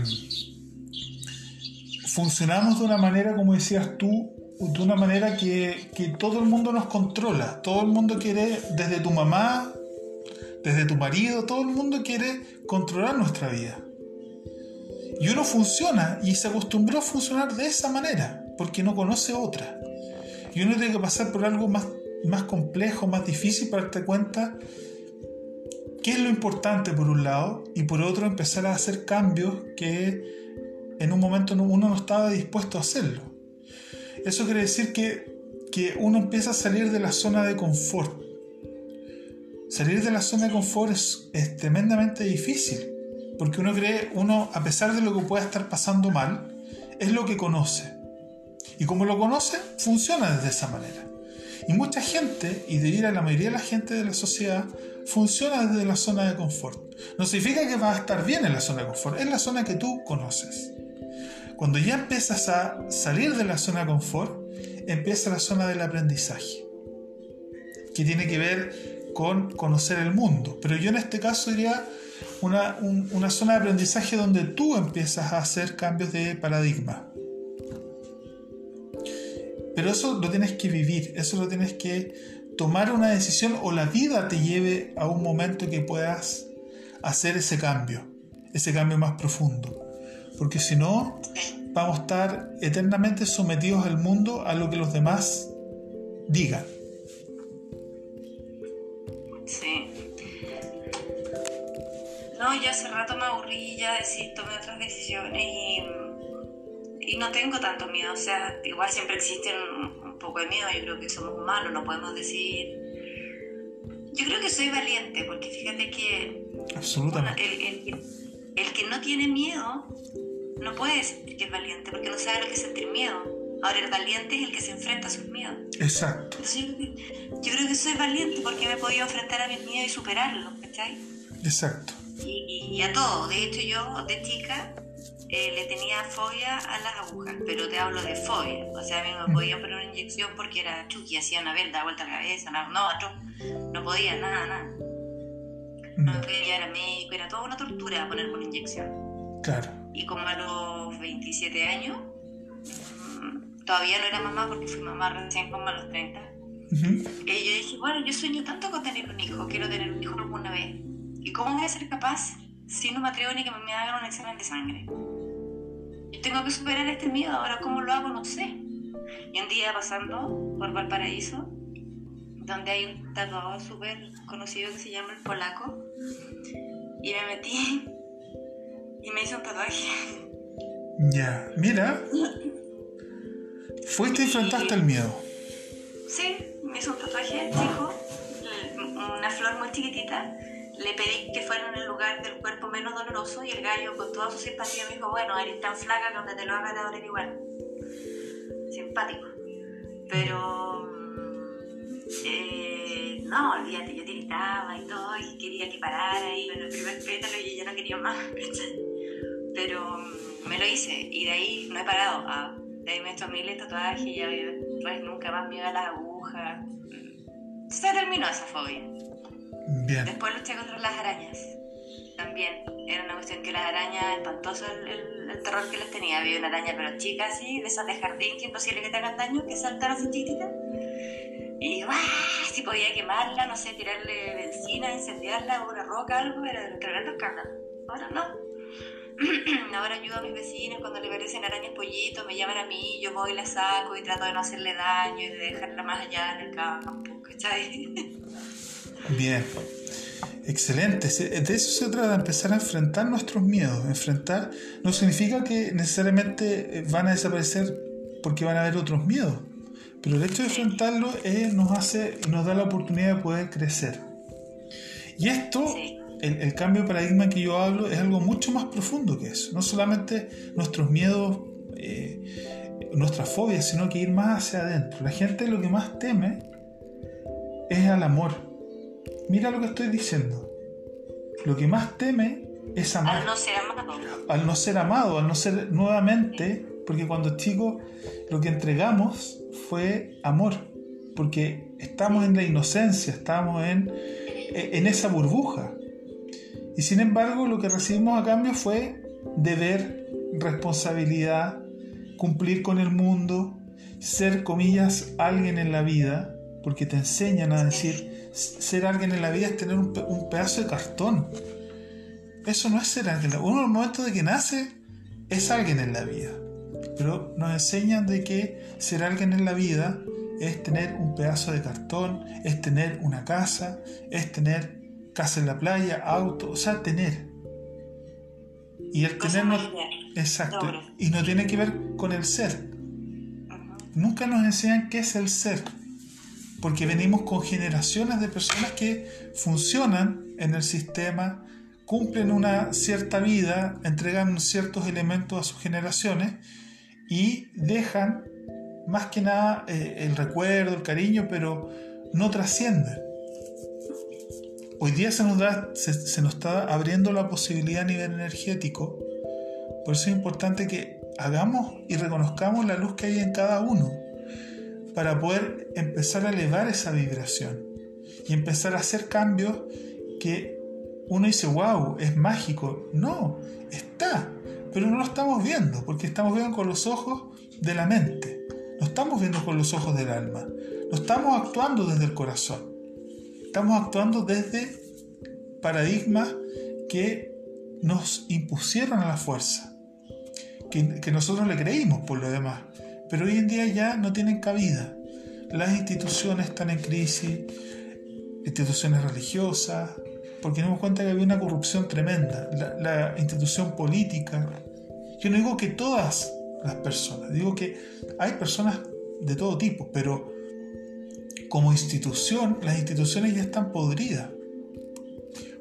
[SPEAKER 1] funcionamos de una manera, como decías tú, de una manera que, que todo el mundo nos controla. Todo el mundo quiere, desde tu mamá, desde tu marido, todo el mundo quiere controlar nuestra vida. Y uno funciona y se acostumbró a funcionar de esa manera, porque no conoce otra. Y uno tiene que pasar por algo más, más complejo, más difícil para darte cuenta qué es lo importante por un lado y por otro empezar a hacer cambios que en un momento uno no estaba dispuesto a hacerlo. Eso quiere decir que, que uno empieza a salir de la zona de confort. Salir de la zona de confort es, es tremendamente difícil, porque uno cree, uno a pesar de lo que pueda estar pasando mal, es lo que conoce. Y como lo conoce, funciona desde esa manera. Y mucha gente, y diría la mayoría de la gente de la sociedad, funciona desde la zona de confort. No significa que vas a estar bien en la zona de confort, es la zona que tú conoces. Cuando ya empiezas a salir de la zona de confort, empieza la zona del aprendizaje, que tiene que ver con conocer el mundo. Pero yo en este caso diría una, un, una zona de aprendizaje donde tú empiezas a hacer cambios de paradigma. Pero eso lo tienes que vivir, eso lo tienes que tomar una decisión o la vida te lleve a un momento que puedas hacer ese cambio, ese cambio más profundo. Porque si no, vamos a estar eternamente sometidos al mundo a lo que los demás digan.
[SPEAKER 2] Sí. No, ya hace rato me aburrí, ya decidí, tomé otras decisiones y y no tengo tanto miedo, o sea, igual siempre existe un, un, poco de miedo, yo creo que somos humanos, no podemos decir... Yo creo que soy valiente, porque fíjate que...
[SPEAKER 1] Absolutamente.
[SPEAKER 2] Bueno, el, el, el, que no tiene miedo no puede decir que es valiente, porque no sabe lo que es sentir miedo. Ahora el valiente es el que se enfrenta a sus miedos.
[SPEAKER 1] Exacto.
[SPEAKER 2] Entonces, yo creo que soy valiente porque me he podido enfrentar a mis miedos y superarlos, ¿cachai?
[SPEAKER 1] Exacto.
[SPEAKER 2] Y, y, y a todo. De hecho, yo de chica eh, le tenía fobia a las agujas, pero te hablo de fobia. O sea, a mí me podían poner una inyección porque era chuki, hacía una vela, vuelta a la cabeza, no, no, no, no podía, nada, nada. No me podía llevar a médico, era toda una tortura ponerme una inyección.
[SPEAKER 1] Claro.
[SPEAKER 2] Y como a los 27 años, todavía no era mamá porque fui mamá recién como a los 30. Y yo dije, bueno, yo sueño tanto con tener un hijo, quiero tener un hijo alguna vez. ¿Y cómo voy a ser capaz si no me atrevo ni que me hagan un examen de sangre? Yo tengo que superar este miedo, ahora cómo lo hago no sé. Y un día pasando por Valparaíso, donde hay un tatuador súper conocido que se llama el Polaco, y me metí y me hizo un tatuaje.
[SPEAKER 1] Ya, mira. Fuiste y enfrentaste el miedo.
[SPEAKER 2] Sí, me hizo un tatuaje chico, una flor muy chiquitita. Le pedí que fuera en el lugar del cuerpo menos doloroso y el gallo con toda su simpatía me dijo, bueno, eres tan flaca que donde te lo haga te doler igual. Simpático. Pero... mm, eh, no, olvídate, yo tiritaba y todo y quería que parara y en el primer pétalo y ya no quería más. Pero mm, me lo hice y de ahí no he parado. Ah, de ahí me he hecho miles de tatuajes y ya pues nunca más miedo a las agujas. Se terminó esa fobia. Después luché contra las arañas. También era una cuestión que las arañas, espantoso el, el- el terror que les tenía. Había una araña pero chica así, de esas de jardín, que imposible que te hagan daño, que saltan así chiquititas. Y si podía quemarla, no sé, tirarle benzina, incendiarla una roca, algo, era tremendo escándalo. Ahora no. Ahora ayudo a mis vecinos cuando le parecen arañas pollitos, me llaman a mí, yo voy y les saco y trato de no hacerle daño y de dejarla más allá en el campo, ¿cachai?
[SPEAKER 1] Bien. Excelente. De eso se trata, empezar a enfrentar nuestros miedos. Enfrentar no significa que necesariamente eh, van a desaparecer porque van a haber otros miedos. Pero el hecho de enfrentarlo eh, nos hace nos da la oportunidad de poder crecer. Y esto, el cambio de paradigma que yo hablo, es algo mucho más profundo que eso. No solamente nuestros miedos, eh, nuestras fobias, sino que ir más hacia adentro. La gente lo que más teme es al amor. Mira lo que estoy diciendo. Lo que más teme es amar.
[SPEAKER 2] Al no ser amado.
[SPEAKER 1] Al no ser amado, al no ser nuevamente, porque cuando chicos lo que entregamos fue amor. Porque estamos en la inocencia, estamos en, en esa burbuja. Y sin embargo, lo que recibimos a cambio fue deber, responsabilidad, cumplir con el mundo, ser, comillas, alguien en la vida, porque te enseñan a decir, ser alguien en la vida es tener un, pe- un pedazo de cartón. Eso no es ser alguien. Uno en el momento de que nace es alguien en la vida. Pero nos enseñan de que ser alguien en la vida es tener un pedazo de cartón, es tener una casa, es tener casa en la playa, auto, o sea, tener. Y el tener no, exacto, y no tiene que ver con el ser. Nunca nos enseñan qué es el ser, porque venimos con generaciones de personas que funcionan en el sistema, cumplen una cierta vida, entregan ciertos elementos a sus generaciones y dejan más que nada eh, el recuerdo, el cariño, pero no trascienden. Hoy día se nos, da, se, se nos está abriendo la posibilidad a nivel energético, por eso es importante que hagamos y reconozcamos la luz que hay en cada uno para poder empezar a elevar esa vibración y empezar a hacer cambios que uno dice, wow, es mágico. No, está, pero no lo estamos viendo porque estamos viendo con los ojos de la mente, no estamos viendo con los ojos del alma, no estamos actuando desde el corazón, estamos actuando desde paradigmas que nos impusieron a la fuerza, que, que nosotros le creímos por lo demás, pero hoy en día ya no tienen cabida. Las instituciones están en crisis, instituciones religiosas, porque nos dimos cuenta que había una corrupción tremenda. La, la institución política, yo no digo que todas las personas, digo que hay personas de todo tipo, pero como institución, las instituciones ya están podridas.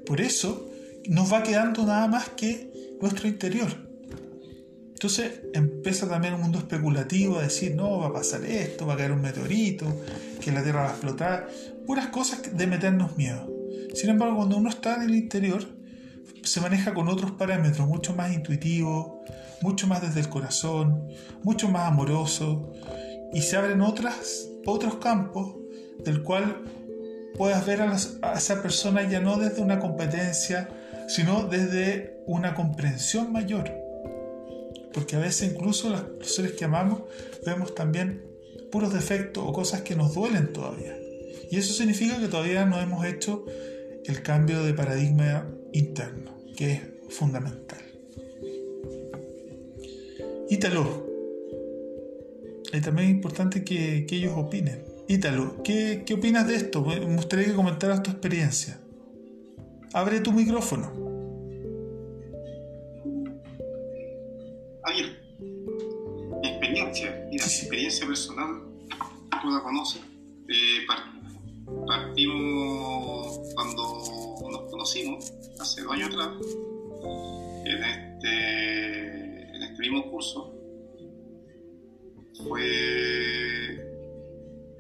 [SPEAKER 1] Por eso nos va quedando nada más que nuestro interior. Entonces empieza también un mundo especulativo a decir, no, va a pasar esto, va a caer un meteorito, que la Tierra va a explotar, puras cosas de meternos miedo. Sin embargo, cuando uno está en el interior, se maneja con otros parámetros, mucho más intuitivos, mucho más desde el corazón, mucho más amoroso, y se abren otras, otros campos del cual puedas ver a esa persona ya no desde una competencia, sino desde una comprensión mayor. Porque a veces incluso los seres que amamos vemos también puros defectos o cosas que nos duelen todavía. Y eso significa que todavía no hemos hecho el cambio de paradigma interno, que es fundamental. Ítalo. Y también importante que, ellos opinen. Ítalo, ¿qué, ¿qué opinas de esto? Me gustaría que comentaras tu experiencia. Abre tu micrófono.
[SPEAKER 3] Experiencia, personal, tú la conoces. Eh, partimos cuando nos conocimos, hace dos años atrás, en este, en este mismo curso. Fue,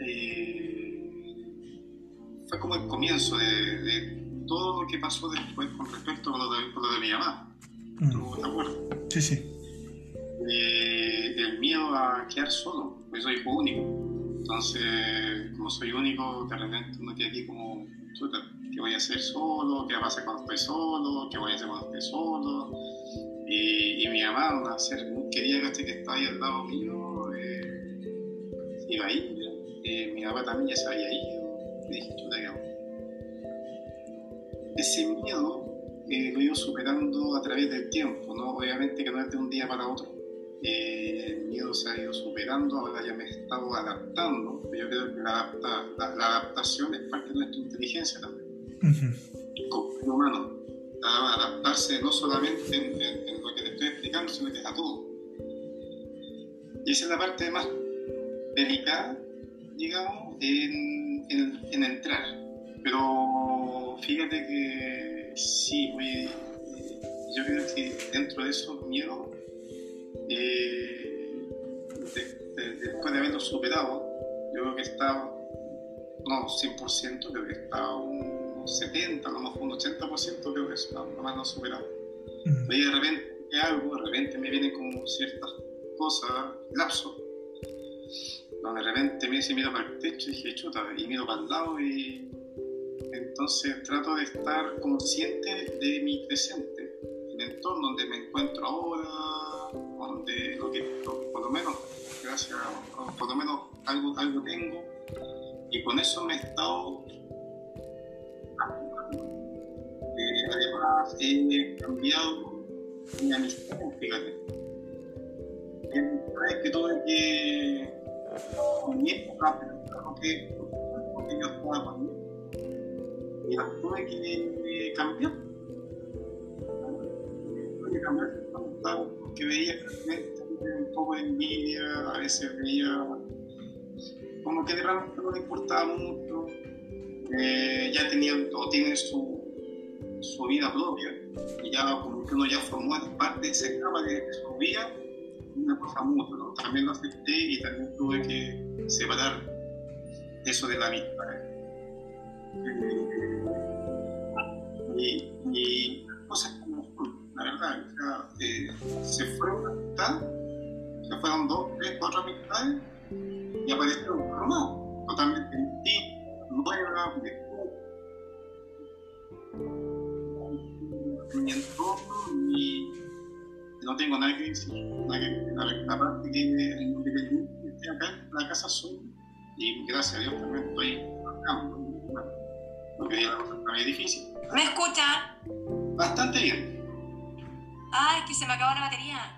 [SPEAKER 3] eh, fue como el comienzo de, todo lo que pasó después con respecto a lo de, lo de mi mamá. Mm. te acuerdas?
[SPEAKER 1] Sí, sí.
[SPEAKER 3] El miedo a quedar solo, porque soy único entonces, como soy único, de repente uno queda aquí como, ¿qué voy a hacer solo? ¿Qué va a pasar cuando estoy solo? ¿Qué voy a hacer cuando estoy solo? Y, mi mamá, una ser muy querida que estaba ahí al lado mío, eh, iba ahí. Eh, mi papá también ya se había ido. Y dije, chuta, ¿qué Ese miedo eh, lo he ido superando a través del tiempo, ¿no? Obviamente que no es de un día para otro eh, el miedo se ha ido superando, ahora ya me he estado adaptando. Yo creo que la, adaptación es parte de nuestra inteligencia también. Como humano, adaptarse no solamente en, lo que te estoy explicando, sino que es a todo. Y esa es la parte más delicada, digamos, en, en entrar. Pero fíjate que sí, yo creo que dentro de esos miedos eh, después de haberlo superado, yo creo que está, no 100%, creo que está un 70, a lo mejor un 80%, creo que es lo más no superado. Y de repente algo, de repente me vienen como ciertas cosas, lapsos, donde de repente me dice miro para el techo y dije chuta, y miro para el lado y entonces trato de estar consciente de mi presente, entorno donde me encuentro ahora, donde lo que por lo menos, gracias, por lo menos algo, algo tengo, y con eso me he estado eh, además he cambiado mi amistad, fíjate. Es que tuve que unir rápido, porque, porque yo estaba conmigo. Y las tuve que cambiar. Que cambiar que veía un poco de envidia, a veces veía como que realmente no le importaba mucho, eh, ya tenían o tienen su, su vida propia y ya como que uno ya formó parte, se escapa de, de su vida, una cosa mucho, ¿no? también lo acepté y también tuve que separar eso de la amistad. Eh, y, y cosas la verdad. O sea, eh, se fue una amistad, se fueron dos, tres, cuatro amistades y apareció otro no, totalmente distinto, nueva, mi entorno y no tengo nada que decir. Nada que, la, parte que estoy acá en la casa soy y gracias a Dios también estoy trabajando. Porque la cosa está muy difícil.
[SPEAKER 2] ¿Me escucha?
[SPEAKER 3] Bastante bien.
[SPEAKER 2] Ay, que se me acabó la batería.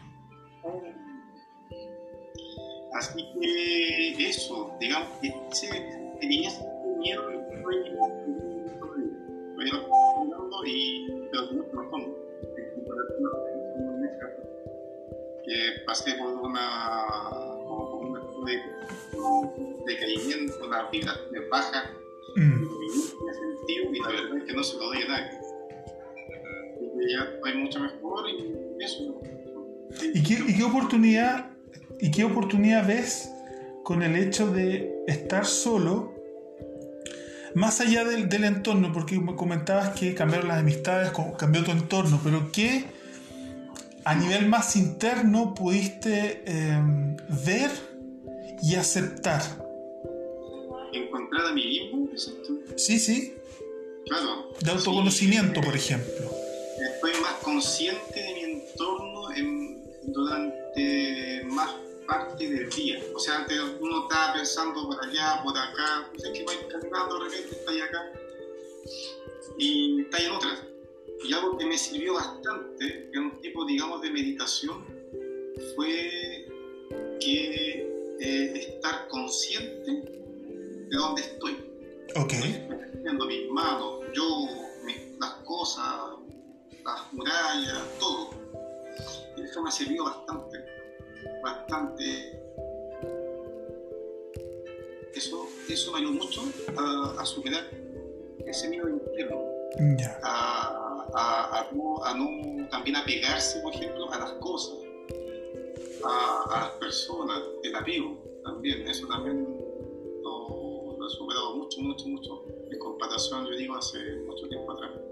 [SPEAKER 3] Así que eso, digamos que tenía ese miedo y y que pasé por una como por un de, de caimiento, una vida de baja mm. en sentido y la verdad es que no se lo doy a nadie ya estoy mucho mejor y eso.
[SPEAKER 1] ¿Y qué, y qué oportunidad y qué oportunidad ves con el hecho de estar solo más allá del, del, entorno, porque comentabas que cambiaron las amistades, cambió tu entorno, pero ¿qué a nivel más interno pudiste em, ver y aceptar?
[SPEAKER 3] Encontrar a mí mismo,
[SPEAKER 1] Sí, sí.
[SPEAKER 3] Claro.
[SPEAKER 1] De autoconocimiento, por ejemplo
[SPEAKER 3] estoy más consciente de mi entorno durante más parte del día. O sea, antes uno estaba pensando por allá, por acá, no sé qué va caminando, de repente está ahí acá y está en otra. Y algo que me sirvió bastante, que un tipo, digamos, de meditación, fue que eh, estar consciente de dónde estoy.
[SPEAKER 1] Ok.
[SPEAKER 3] Viendo mis manos, yo, las cosas, las murallas, todo. Y eso me ha servido bastante, bastante. Eso, eso me ayudó mucho a, superar ese miedo interno. A, a, a, no, a no también apegarse, por ejemplo, a las cosas, a, a las personas, el apego también, eso también lo, lo, he superado mucho, mucho, mucho, en comparación, yo digo, hace mucho tiempo atrás.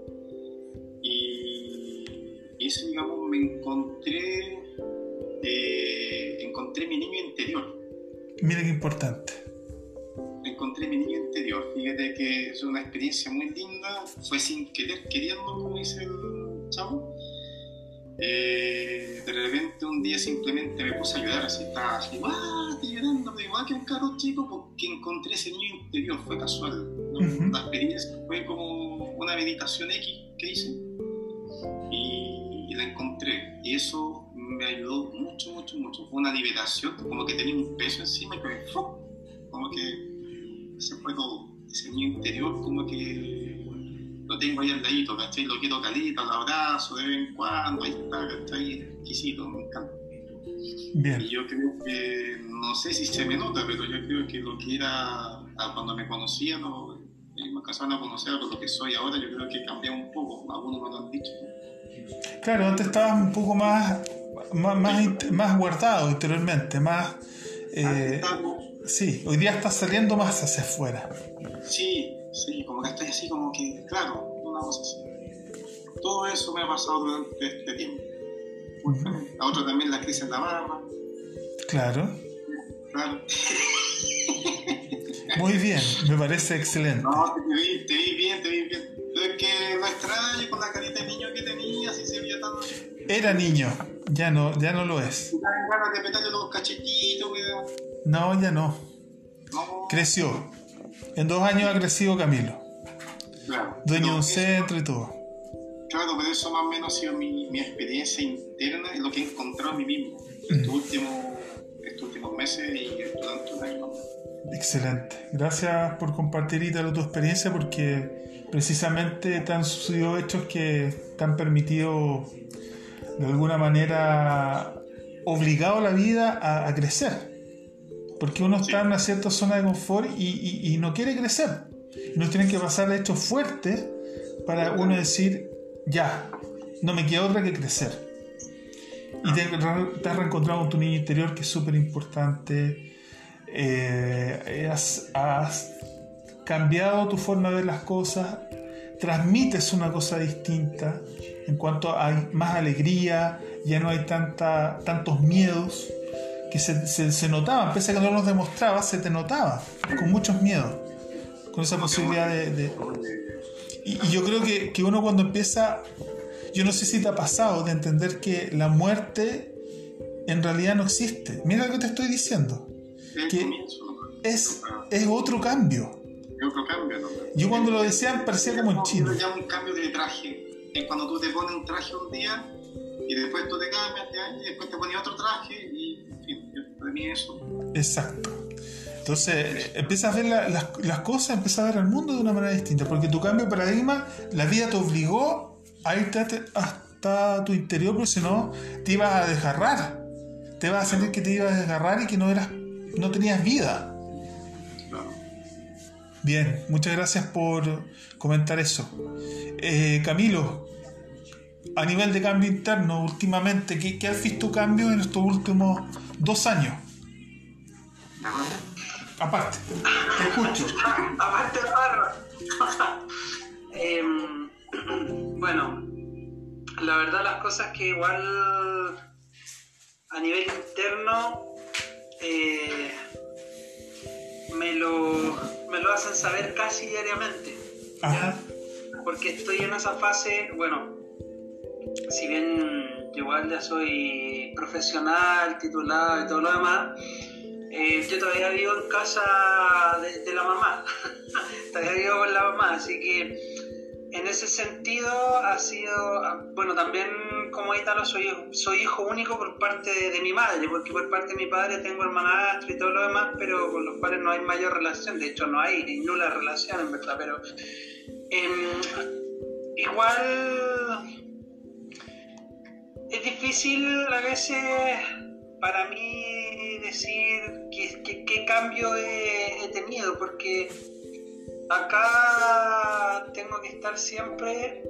[SPEAKER 3] Eso, digamos, me encontré, eh, encontré mi niño interior.
[SPEAKER 1] Mira qué importante.
[SPEAKER 3] Encontré mi niño interior. Fíjate que es una experiencia muy linda. Fue sin querer, queriendo, como dice el chavo. Eh, de repente un día simplemente me puse a llorar, así estaba así, ¡ah! Estoy llorando, pero igual que un carro chico porque encontré ese niño interior, fue casual. La experiencia fue como una meditación X que hice y, la encontré. Y eso me ayudó mucho, mucho, mucho. Fue una liberación, como que tenía un peso encima y como que se fue todo. Ese niño interior, como que lo tengo ahí al ladito, ¿cachai? Lo quiero calita, lo abrazo de vez en cuando, ahí está, ¿cachai? Exquisito, me encanta.
[SPEAKER 1] Bien.
[SPEAKER 3] Y yo creo que, no sé si se me nota, pero yo creo que lo que era cuando me conocía, no, me alcanzaban a conocer por lo que soy ahora, yo creo que cambié un poco, algunos me lo han dicho.
[SPEAKER 1] Claro, antes estabas un poco más, más, más, más guardado interiormente, más... Eh, sí, hoy día estás saliendo más hacia afuera.
[SPEAKER 3] Sí, Sí, como que estoy así, como que, claro, una cosa así. Todo eso me ha pasado durante este tiempo. Muy feliz. A otro también la crisis en la barba.
[SPEAKER 1] Claro.
[SPEAKER 3] Claro.
[SPEAKER 1] Muy bien, me parece excelente.
[SPEAKER 3] No, te vi, te vi bien, te vi bien. Es que lo extraño con la carita de
[SPEAKER 1] Era niño, ya no, ya no lo es.
[SPEAKER 3] de petarle los cachetitos,
[SPEAKER 1] No, ya no. no. Creció. En dos años ha crecido Camilo.
[SPEAKER 3] Claro.
[SPEAKER 1] Dueño de un centro y todo.
[SPEAKER 3] Claro, pero eso más o menos ha sido mi, mi experiencia interna y lo que he encontrado a mí mismo estos, mm. últimos, estos últimos meses y durante un año.
[SPEAKER 1] Excelente. Gracias por compartir, Ítalo, tu experiencia porque precisamente te han sucedido hechos que te han permitido de alguna manera obligado a la vida a, a crecer porque uno está en una cierta zona de confort y, no quiere crecer. Y nos tienen que pasar hechos fuertes para uno decir, ya, no me queda otra que crecer. Y te, has reencontrado con tu niño interior, que es súper importante. Eh, has, has, cambiado tu forma de ver las cosas, transmites una cosa distinta en cuanto hay más alegría, ya no hay tanta, tantos miedos que se, se, notaba, pese a que no los demostraba, se te notaba, con muchos miedos, con esa posibilidad de... Y, yo creo que, que, uno cuando empieza, yo no sé si te ha pasado, de entender que la muerte en realidad no existe. Mira lo que te estoy diciendo, que es, es otro cambio.
[SPEAKER 3] otro cambio,
[SPEAKER 1] Yo cuando lo decían parecía como en
[SPEAKER 3] un cambio de traje. Es cuando tú te pones un traje un día y después tú te cambias y después te pones otro traje y eso.
[SPEAKER 1] Exacto. Entonces, empiezas a ver las, cosas, empiezas a ver el mundo de una manera distinta, porque tu cambio de paradigma, la vida te obligó a irte hasta tu interior, porque si no, te ibas a desgarrar. Te ibas a sentir que te ibas a desgarrar y que no, eras, no tenías vida. Bien, muchas gracias por comentar eso. Eh, Camilo, a nivel de cambio interno, últimamente, ¿qué, ¿qué, has visto cambio en estos últimos dos años? Aparte, te escucho.
[SPEAKER 4] Aparte. Em, bueno, la verdad las cosas que igual a nivel interno eh, me, lo, me lo hacen saber casi diariamente. Porque estoy en esa fase, bueno, si bien igual ya soy profesional, titulado y todo lo demás. Eh, yo todavía vivo en casa de, la mamá, todavía vivo con la mamá, así que en ese sentido ha sido, bueno, también como Ítalo soy, soy hijo único por parte de, mi madre, porque por parte de mi padre tengo hermanastro y todo lo demás, pero con los cuales no hay mayor relación, de hecho no hay nula relación en verdad, pero em, igual es difícil a veces para mí decir qué, cambio he, tenido, porque acá tengo que estar siempre